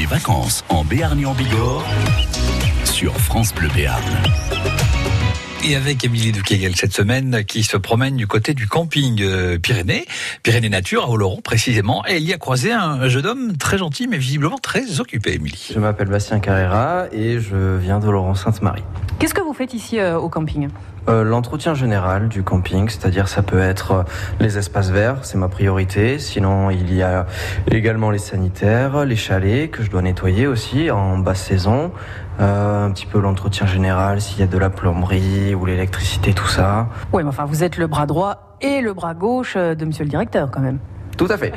Les vacances en Béarn et en Bigorre sur France Bleu Béarn. Et avec Émilie de Kegel cette semaine qui se promène du côté du camping euh, Pyrénées, Pyrénées Nature à Oloron précisément, et il y a croisé un jeune homme très gentil mais visiblement très occupé, Émilie. Je m'appelle Bastien Carrera et je viens d'Oloron-Sainte-Marie. Qu'est-ce que vous faites ici euh, au camping? Euh, L'entretien général du camping, c'est-à-dire ça peut être euh, les espaces verts, c'est ma priorité. Sinon, il y a également les sanitaires, les chalets que je dois nettoyer aussi en basse saison. Euh, un petit peu l'entretien général, s'il y a de la plomberie ou l'électricité, tout ça. Oui, mais enfin, vous êtes le bras droit et le bras gauche de monsieur le directeur quand même. Tout à fait.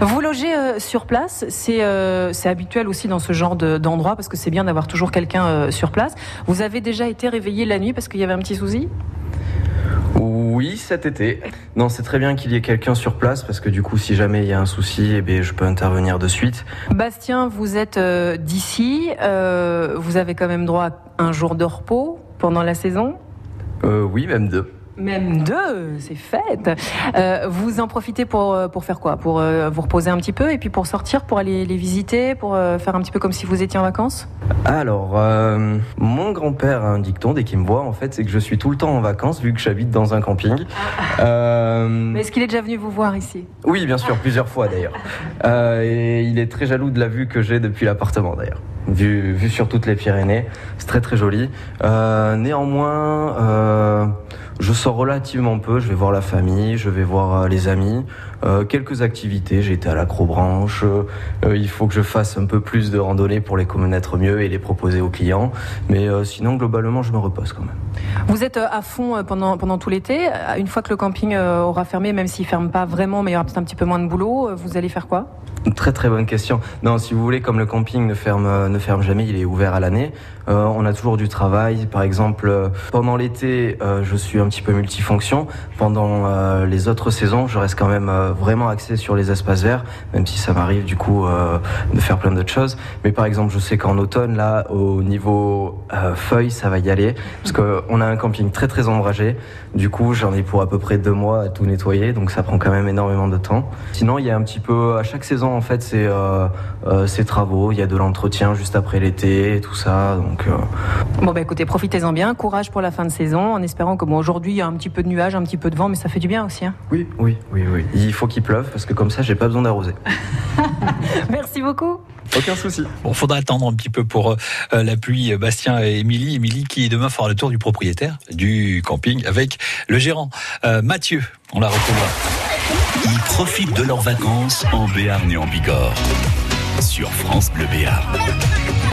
Vous logez euh, sur place, c'est euh, c'est habituel aussi dans ce genre de- d'endroit parce que c'est bien d'avoir toujours quelqu'un euh, sur place. Vous avez déjà été réveillé la nuit parce qu'il y avait un petit souci? Oui, cet été. Non, c'est très bien qu'il y ait quelqu'un sur place parce que du coup, si jamais il y a un souci, eh bien, je peux intervenir de suite. Bastien, vous êtes d'ici, vous avez quand même droit à un jour de repos pendant la saison? Oui, même deux. Même deux, c'est fête. Euh, vous en profitez pour, euh, pour faire quoi? Pour euh, vous reposer un petit peu et puis pour sortir, pour aller les visiter, pour euh, faire un petit peu comme si vous étiez en vacances? Alors, mon grand-père a un dicton dès qu'il me voit, en fait, c'est que je suis tout le temps en vacances vu que j'habite dans un camping. Euh, Mais est-ce qu'il est déjà venu vous voir ici? Oui, bien sûr, plusieurs fois d'ailleurs. Et il est très jaloux de la vue que j'ai depuis l'appartement d'ailleurs. Vue, vue sur toutes les Pyrénées, c'est très très joli. Néanmoins, je sors relativement peu. Je vais voir la famille, je vais voir euh, les amis, euh, quelques activités. J'ai été à l'acrobranche. Euh, il faut que je fasse un peu plus de randonnée pour les connaître mieux et les proposer aux clients. Mais euh, sinon, globalement, je me repose quand même. Vous êtes à fond pendant, pendant tout l'été. Une fois que le camping aura fermé, même s'il ferme pas vraiment, mais il y aura peut-être un petit peu moins de boulot, vous allez faire quoi? Très très bonne question. Non, si vous voulez, comme le camping ne ferme euh, ne ferme jamais, il est ouvert à l'année. euh, on a toujours du travail. Par exemple, euh, pendant l'été, je suis un petit peu multifonction. Pendant les autres saisons, je reste quand même vraiment axé sur les espaces verts, même si ça m'arrive du coup de faire plein d'autres choses. Mais par exemple, je sais qu'en automne, là, au niveau feuilles, ça va y aller, parce que on a un camping très très ombragé. Du coup, j'en ai pour à peu près deux mois à tout nettoyer, donc ça prend quand même énormément de temps. Sinon, il y a un petit peu à chaque saison en fait, c'est euh, euh, ces travaux. Il y a de l'entretien juste après l'été, tout ça. Donc euh, Bon, bah écoutez, profitez-en bien. Courage pour la fin de saison, en espérant que, bon, aujourd'hui, il y a un petit peu de nuages, un petit peu de vent, mais ça fait du bien aussi. hein. oui, oui, oui, oui. Il faut qu'il pleuve parce que comme ça, j'ai pas besoin d'arroser. Merci beaucoup. Aucun souci. Bon, faudra attendre un petit peu pour euh, la pluie, Bastien et Émilie. Émilie qui demain fera le tour du propriétaire du camping avec le gérant euh, Mathieu. On la retrouvera. Ils profitent de leurs vacances en Béarn et en Bigorre sur France Bleu Béarn.